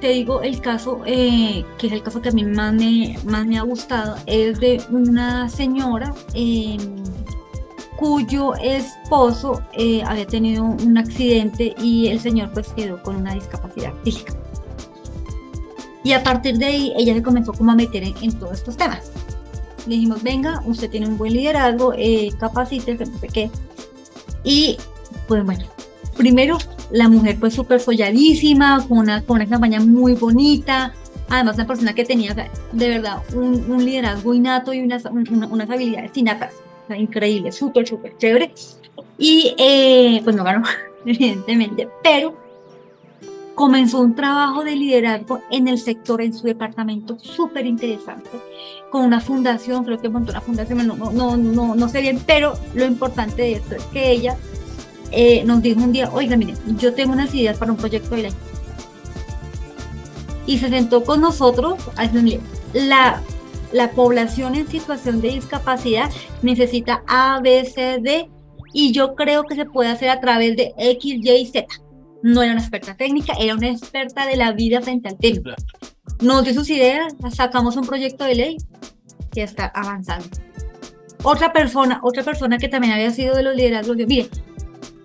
Speaker 7: te digo el caso, eh, que es el caso que a mí más me, más me ha gustado, es de una señora eh, cuyo esposo eh, había tenido un accidente y el señor pues quedó con una discapacidad física. Y a partir de ahí ella se comenzó como a meter en, todos estos temas. Le dijimos, venga, usted tiene un buen liderazgo, eh, capacite, no sé qué. Y pues bueno, primero la mujer pues súper folladísima, con una, con una campaña muy bonita, además una persona que tenía de verdad un, liderazgo innato y unas, unas habilidades innatas. Increíble, súper, súper chévere. Y eh, pues no ganó, evidentemente, pero comenzó un trabajo de liderazgo en el sector, en su departamento, súper interesante, con una fundación, creo que montó una fundación, no, no, no, no sé bien, pero lo importante de esto es que ella eh, nos dijo un día, oiga, miren, yo tengo unas ideas para un proyecto de ley. Y se sentó con nosotros la la población en situación de discapacidad necesita A, B, C, D y yo creo que se puede hacer a través de X, Y, Z. No era una experta técnica, era una experta de la vida frente al tema. Nos dio sus ideas, sacamos un proyecto de ley que está avanzando. Otra persona, otra persona que también había sido de los liderazgos, de, mire,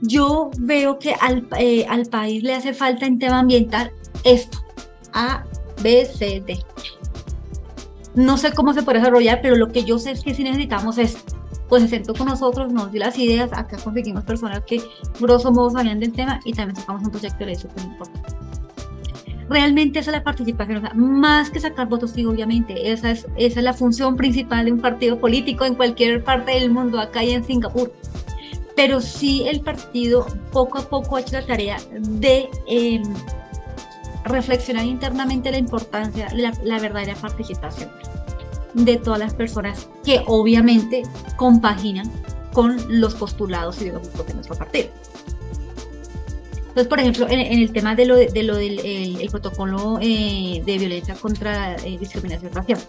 Speaker 7: yo veo que al, eh, al país le hace falta en tema ambiental esto, A, B, C, D. No sé cómo se puede desarrollar, pero lo que yo sé es que si necesitamos es, pues se sentó con nosotros, nos dio las ideas, acá conseguimos personas que grosso modo sabían del tema y también sacamos un proyecto de súper importante. Realmente esa es la participación, más que sacar votos, sí, obviamente, esa es, esa es la función principal de un partido político en cualquier parte del mundo, acá y en Singapur pero sí el partido poco a poco ha hecho la tarea de eh, reflexionar internamente la importancia la, verdadera participación de todas las personas que obviamente compaginan con los postulados ideológicos de nuestro partido. Entonces, por ejemplo, en, el tema de lo, de, lo del el, protocolo eh, de violencia contra eh, discriminación racial,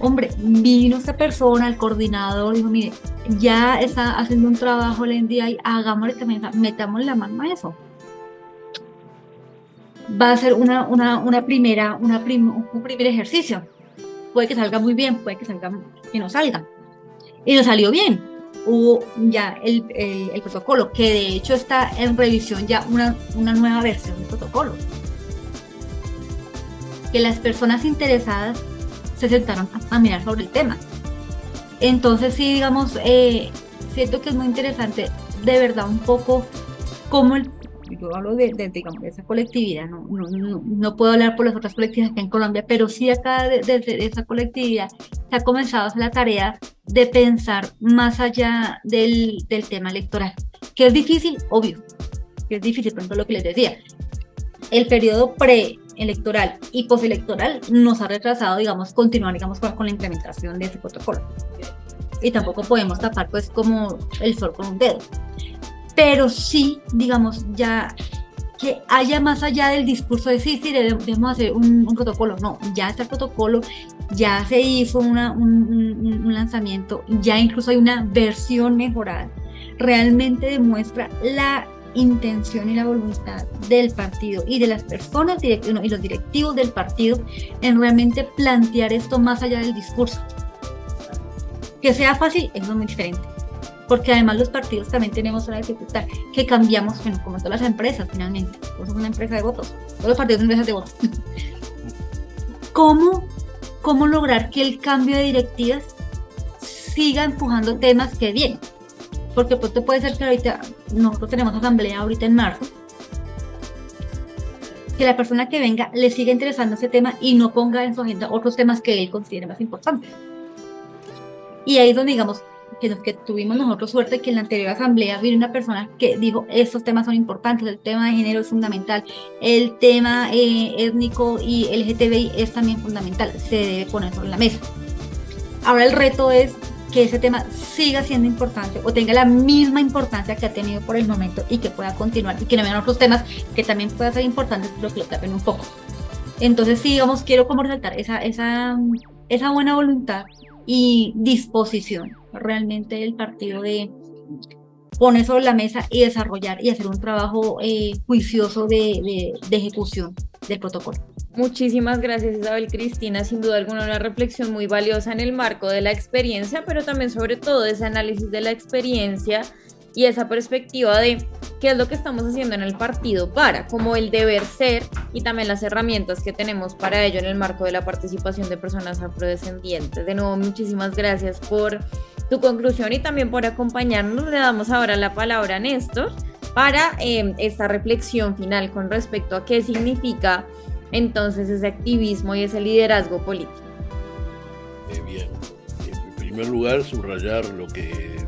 Speaker 7: hombre, vino esta persona, el coordinador, dijo, mire, ya está haciendo un trabajo el NDI, hagámosle también, metamos la mano a eso va a ser una, una, primera, una un primer ejercicio. Puede que salga muy bien, puede que salga que no salga. Y no salió bien. Hubo ya el, el, protocolo, que de hecho está en revisión ya una, una nueva versión del protocolo. Que las personas interesadas se sentaron a, mirar sobre el tema. Entonces sí, digamos, eh, siento que es muy interesante de verdad un poco cómo el yo hablo de, digamos, de esa colectividad, no, no, no, puedo hablar por las otras colectividades acá en Colombia, pero sí acá desde de, esa colectividad se ha comenzado a hacer la tarea de pensar más allá del, del tema electoral, que es difícil, obvio, que es difícil, por ejemplo, lo que les decía, el periodo preelectoral y postelectoral nos ha retrasado, digamos, continuar, digamos, con, con la implementación de ese protocolo. Y tampoco podemos tapar, pues, como el sol con un dedo pero sí, digamos, ya que haya más allá del discurso de sí, sí, debemos hacer un, protocolo. No, ya está el protocolo, ya se hizo una, un, un, lanzamiento, ya incluso hay una versión mejorada. Realmente demuestra la intención y la voluntad del partido y de las personas y los directivos del partido en realmente plantear esto más allá del discurso. Que sea fácil, es muy diferente porque además los partidos también tenemos una dificultad que cambiamos, bueno, como todas las empresas finalmente, somos una empresa de votos, todos los partidos son empresas de votos. ¿Cómo, ¿Cómo lograr que el cambio de directivas siga empujando temas que bien? Porque pues, puede ser que ahorita, nosotros tenemos asamblea ahorita en marzo, que la persona que venga le siga interesando ese tema y no ponga en su agenda otros temas que él considere más importantes. Y ahí es donde, digamos, que, que tuvimos nosotros suerte que en la anterior asamblea vino una persona que dijo, estos temas son importantes, el tema de género es fundamental, el tema eh, étnico y LGTBI es también fundamental, se debe poner sobre la mesa. Ahora el reto es que ese tema siga siendo importante o tenga la misma importancia que ha tenido por el momento y que pueda continuar y que no vengan otros temas que también puedan ser importantes pero que lo tapen un poco. Entonces sí, digamos, quiero como resaltar esa, esa, esa buena voluntad y disposición realmente el partido de, poner sobre la mesa y desarrollar y hacer un trabajo eh, juicioso de, de, ejecución del protocolo.
Speaker 6: Muchísimas gracias Isabel Cristina, sin duda alguna una reflexión muy valiosa en el marco de la experiencia, pero también sobre todo ese análisis de la experiencia y esa perspectiva de qué es lo que estamos haciendo en el partido para, como el deber ser y también las herramientas que tenemos para ello en el marco de la participación de personas afrodescendientes. De nuevo, muchísimas gracias por tu conclusión y también por acompañarnos. Le damos ahora la palabra a Néstor para em, esta reflexión final con respecto a qué significa entonces ese activismo y ese liderazgo político.
Speaker 3: Eh, bien, en primer lugar, subrayar lo que eh,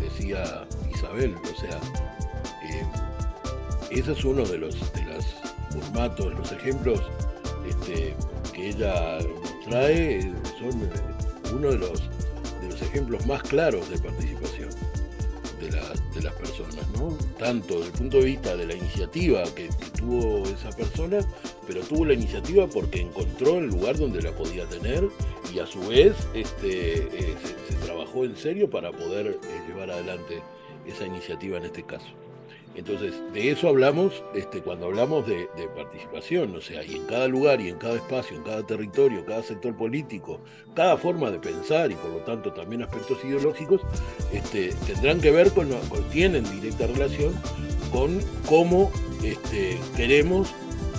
Speaker 3: decía o sea, eh, ese es uno de los, de los formatos, los ejemplos este, que ella trae, son eh, uno de los, de los ejemplos más claros de participación de, de las personas, ¿no? Tanto desde el punto de vista de la iniciativa que, tuvo esa persona, pero tuvo la iniciativa porque encontró el lugar donde la podía tener y a su vez este, eh, se, trabajó en serio para poder llevar adelante esa iniciativa en este caso. Entonces, de eso hablamos este, cuando hablamos de, participación, o sea, y en cada lugar y en cada espacio, en cada territorio, cada sector político, cada forma de pensar y por lo tanto también aspectos ideológicos, este, tendrán que ver con, tienen directa relación con cómo este, queremos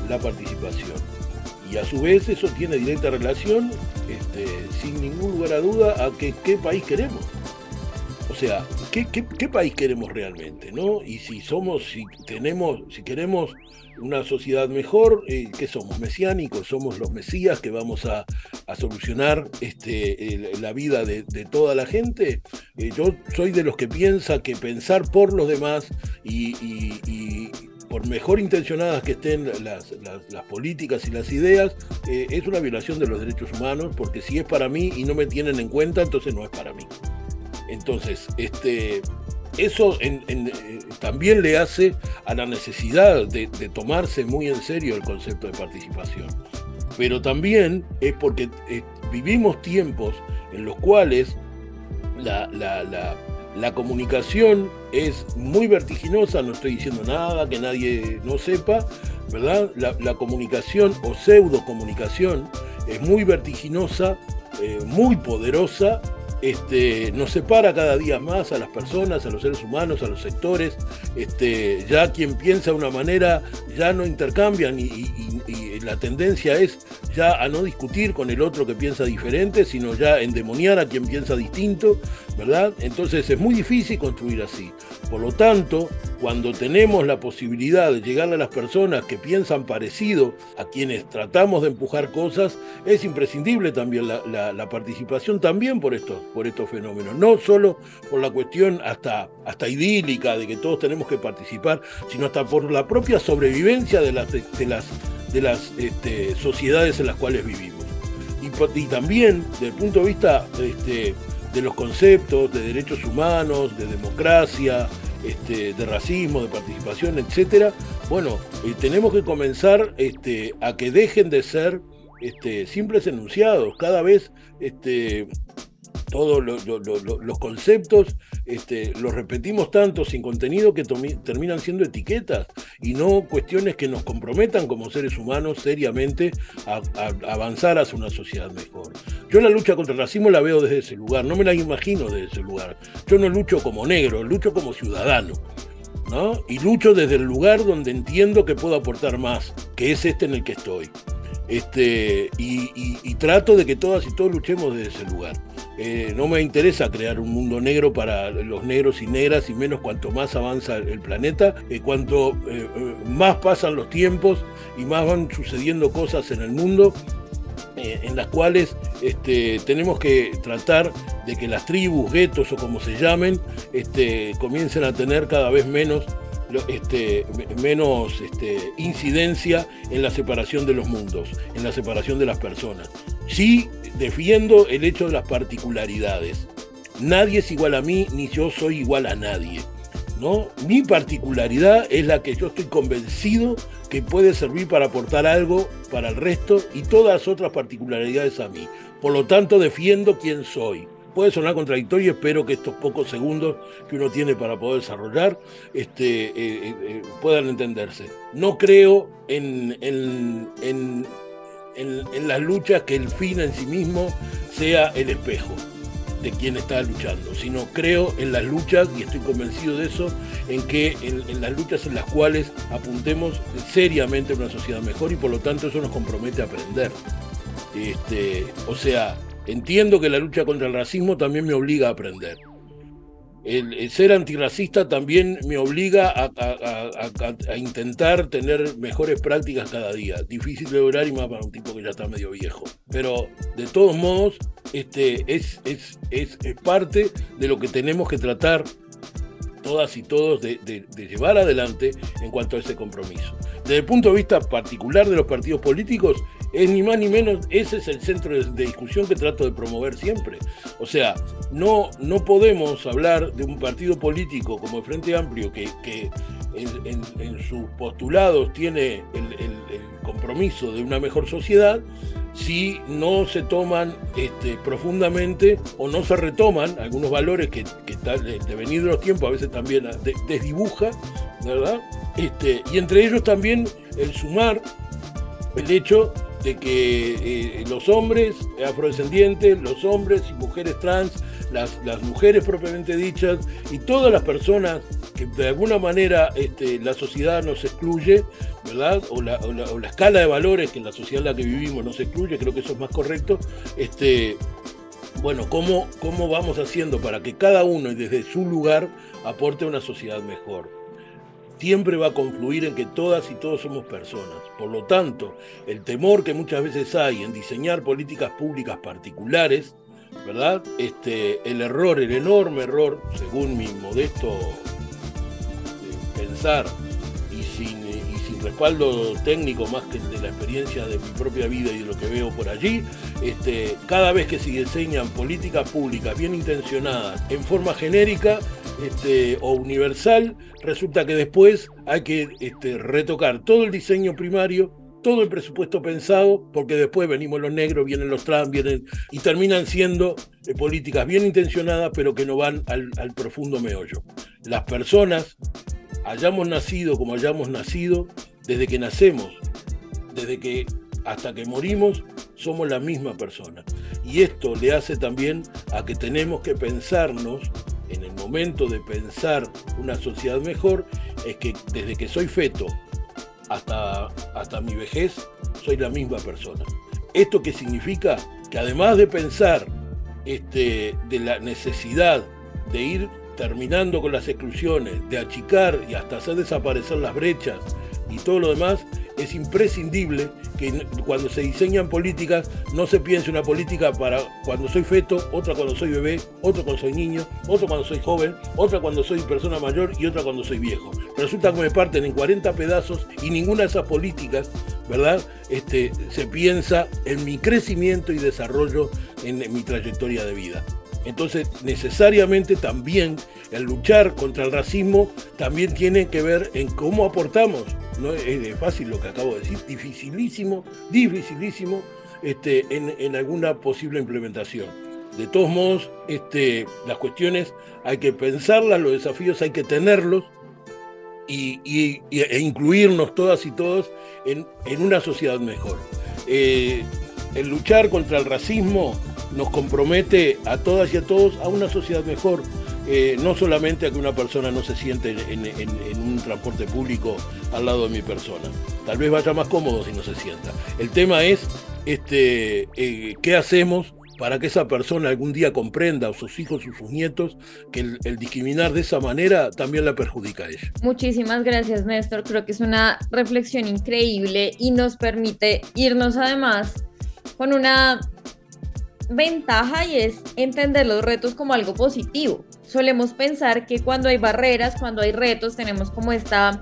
Speaker 3: la participación. Y a su vez eso tiene directa relación, este, sin ningún lugar a duda, a que, qué país queremos. O sea, ¿qué, país queremos realmente? ¿no? Y si somos, si tenemos, si queremos una sociedad mejor, eh, ¿qué somos? Mesiánicos, somos los mesías que vamos a, solucionar este, la vida de, toda la gente. Eh, yo soy de los que piensa que pensar por los demás y, por mejor intencionadas que estén las, políticas y las ideas, eh, es una violación de los derechos humanos, porque si es para mí y no me tienen en cuenta, entonces no es para mí. Entonces, este, eso eh, también le hace a la necesidad de, tomarse muy en serio el concepto de participación. Pero también es porque eh, vivimos tiempos en los cuales la, comunicación es muy vertiginosa, no estoy diciendo nada que nadie no sepa, ¿verdad? La, comunicación o pseudo comunicación es muy vertiginosa, eh, muy poderosa este, nos separa cada día más a las personas, a los seres humanos, a los sectores. Este, ya quien piensa de una manera ya no intercambian y, la tendencia es ya a no discutir con el otro que piensa diferente, sino ya endemoniar a quien piensa distinto, ¿verdad? Entonces es muy difícil construir así. Por lo tanto, cuando tenemos la posibilidad de llegar a las personas que piensan parecido a quienes tratamos de empujar cosas, es imprescindible también la, participación también por estos, por estos fenómenos. No solo por la cuestión hasta, hasta idílica de que todos tenemos que participar, sino hasta por la propia sobrevivencia de las, de las, de las este, sociedades en las cuales vivimos. Y, también desde el punto de vista este, de los conceptos de derechos humanos, de democracia, este, de racismo, de participación, etcétera, bueno, eh, tenemos que comenzar este, a que dejen de ser este, simples enunciados. Cada vez este, todos los conceptos este, repetimos tanto sin contenido que terminan siendo etiquetas y no cuestiones que nos comprometan como seres humanos seriamente a, avanzar hacia una sociedad mejor. Yo la lucha contra el racismo la veo desde ese lugar, no me la imagino desde ese lugar. Yo no lucho como negro, lucho como ciudadano. ¿no? Y lucho desde el lugar donde entiendo que puedo aportar más, que es este en el que estoy. Este, y, trato de que todas y todos luchemos desde ese lugar. Eh, no me interesa crear un mundo negro para los negros y negras, y menos cuanto más avanza el planeta, eh, cuanto eh, más pasan los tiempos y más van sucediendo cosas en el mundo, en las cuales este, tenemos que tratar de que las tribus, guetos o como se llamen, este, comiencen a tener cada vez menos este, menos incidencia en la separación de los mundos, en la separación de las personas. Sí defiendo el hecho de las particularidades. Nadie es igual a mí, ni yo soy igual a nadie. ¿no? Mi particularidad es la que yo estoy convencido que puede servir para aportar algo para el resto y todas otras particularidades a mí. Por lo tanto, defiendo quién soy puede sonar contradictorio espero que estos pocos segundos que uno tiene para poder desarrollar este, eh, eh, eh, puedan entenderse. No creo en, en, en, las luchas que el fin en sí mismo sea el espejo de quien está luchando, sino creo en las luchas, y estoy convencido de eso, en que en, las luchas en las cuales apuntemos seriamente a una sociedad mejor y por lo tanto eso nos compromete a aprender. Este, o sea, entiendo que la lucha contra el racismo también me obliga a aprender. El, ser antirracista también me obliga a, intentar tener mejores prácticas cada día. Difícil de lograr y más para un tipo que ya está medio viejo. Pero de todos modos, este, es, parte de lo que tenemos que tratar todas y todos de, llevar adelante en cuanto a ese compromiso. Desde el punto de vista particular de los partidos políticos, es ni más ni menos, ese es el centro de, discusión que trato de promover siempre. O sea, no, no podemos hablar de un partido político como el Frente Amplio que, que en, sus postulados tiene el, compromiso de una mejor sociedad si no se toman este, profundamente o no se retoman algunos valores que, que de venir de los tiempos a veces también desdibuja, ¿verdad? Este, y entre ellos también el sumar el hecho de que eh, los hombres afrodescendientes, los hombres y mujeres trans, las, las, mujeres propiamente dichas y todas las personas que de alguna manera este, la sociedad nos excluye, ¿verdad? O la, o, la, escala de valores que en la sociedad en la que vivimos nos excluye, creo que eso es más correcto. Este, bueno, ¿cómo, ¿cómo vamos haciendo para que cada uno desde su lugar aporte una sociedad mejor? Siempre va a confluir en que todas y todos somos personas. Por lo tanto, el temor que muchas veces hay en diseñar políticas públicas particulares, ¿verdad? Este, el error, el enorme error, según mi modesto eh, pensar respaldo técnico más que de la experiencia de mi propia vida y de lo que veo por allí, este, cada vez que se diseñan políticas públicas bien intencionadas en forma genérica, este, o universal, resulta que después hay que este, retocar todo el diseño primario, todo el presupuesto pensado, porque después venimos los negros, vienen los trans, vienen y terminan siendo eh, políticas bien intencionadas, pero que no van al, al profundo meollo. Las personas, hayamos nacido como hayamos nacido, desde que nacemos, desde que hasta que morimos, somos la misma persona. Y esto le hace también a que tenemos que pensarnos en el momento de pensar una sociedad mejor es que desde que soy feto hasta, hasta mi vejez soy la misma persona. ¿Esto qué significa? Que además de pensar este, de la necesidad de ir terminando con las exclusiones, de achicar y hasta hacer desaparecer las brechas y todo lo demás, es imprescindible que cuando se diseñan políticas no se piense una política para cuando soy feto, otra cuando soy bebé, otra cuando soy niño, otra cuando soy joven, otra cuando soy persona mayor y otra cuando soy viejo. Resulta que me parten en 40 pedazos y ninguna de esas políticas, ¿verdad? Este, se piensa en mi crecimiento y desarrollo en mi trayectoria de vida. Entonces, necesariamente también el luchar contra el racismo también tiene que ver en cómo aportamos. No es fácil lo que acabo de decir, dificilísimo, dificilísimo este, en, alguna posible implementación. De todos modos, este, las cuestiones hay que pensarlas, los desafíos hay que tenerlos y, e incluirnos todas y todos en, una sociedad mejor. Eh, el luchar contra el racismo nos compromete a todas y a todos a una sociedad mejor, eh, no solamente a que una persona no se siente en, un transporte público al lado de mi persona. Tal vez vaya más cómodo si no se sienta. El tema es este, eh, qué hacemos para que esa persona algún día comprenda, o sus hijos o sus nietos, que el, el, discriminar de esa manera también la perjudica a ella.
Speaker 6: Muchísimas gracias, Néstor. Creo que es una reflexión increíble y nos permite irnos además con una ventaja y es entender los retos como algo positivo. Solemos pensar que cuando hay barreras, cuando hay retos, tenemos como esta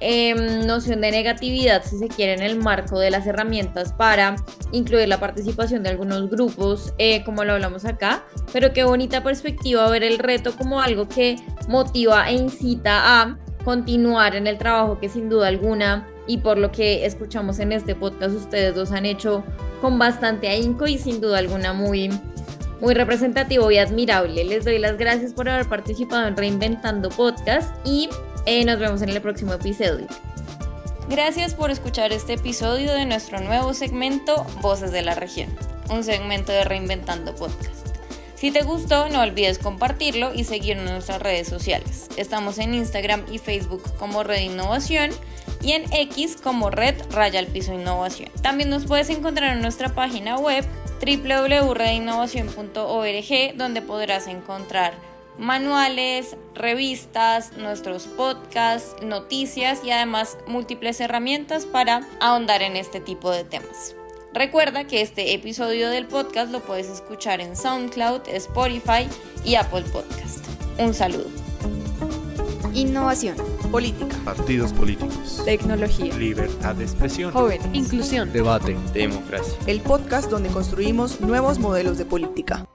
Speaker 6: em, noción de negatividad, si se quiere, en el marco de las herramientas para incluir la participación de algunos grupos, eh, como lo hablamos acá, pero qué bonita perspectiva ver el reto como algo que motiva e incita a continuar en el trabajo que sin duda alguna y por lo que escuchamos en este podcast ustedes dos han hecho con bastante ahínco y sin duda alguna muy, muy representativo y admirable. Les doy las gracias por haber participado en Reinventando Podcast y eh, nos vemos en el próximo episodio. Gracias por escuchar este episodio de nuestro nuevo segmento Voces de la Región, un segmento de Reinventando Podcast. Si te gustó, no olvides compartirlo y seguirnos en nuestras redes sociales. Estamos en Instagram y Facebook como Red Innovación y en X como Red Raya al Piso Innovación. También nos puedes encontrar en nuestra página web www.redinnovación.org donde podrás encontrar manuales, revistas, nuestros podcasts, noticias y además múltiples herramientas para ahondar en este tipo de temas. Recuerda que este episodio del podcast lo puedes escuchar en SoundCloud, Spotify y Apple Podcast. Un saludo.
Speaker 2: Innovación. Política.
Speaker 1: Partidos políticos.
Speaker 2: Tecnología.
Speaker 1: Libertad de expresión.
Speaker 2: Jóvenes.
Speaker 6: Inclusión.
Speaker 1: Debate. Democracia.
Speaker 2: El podcast donde construimos nuevos modelos de política.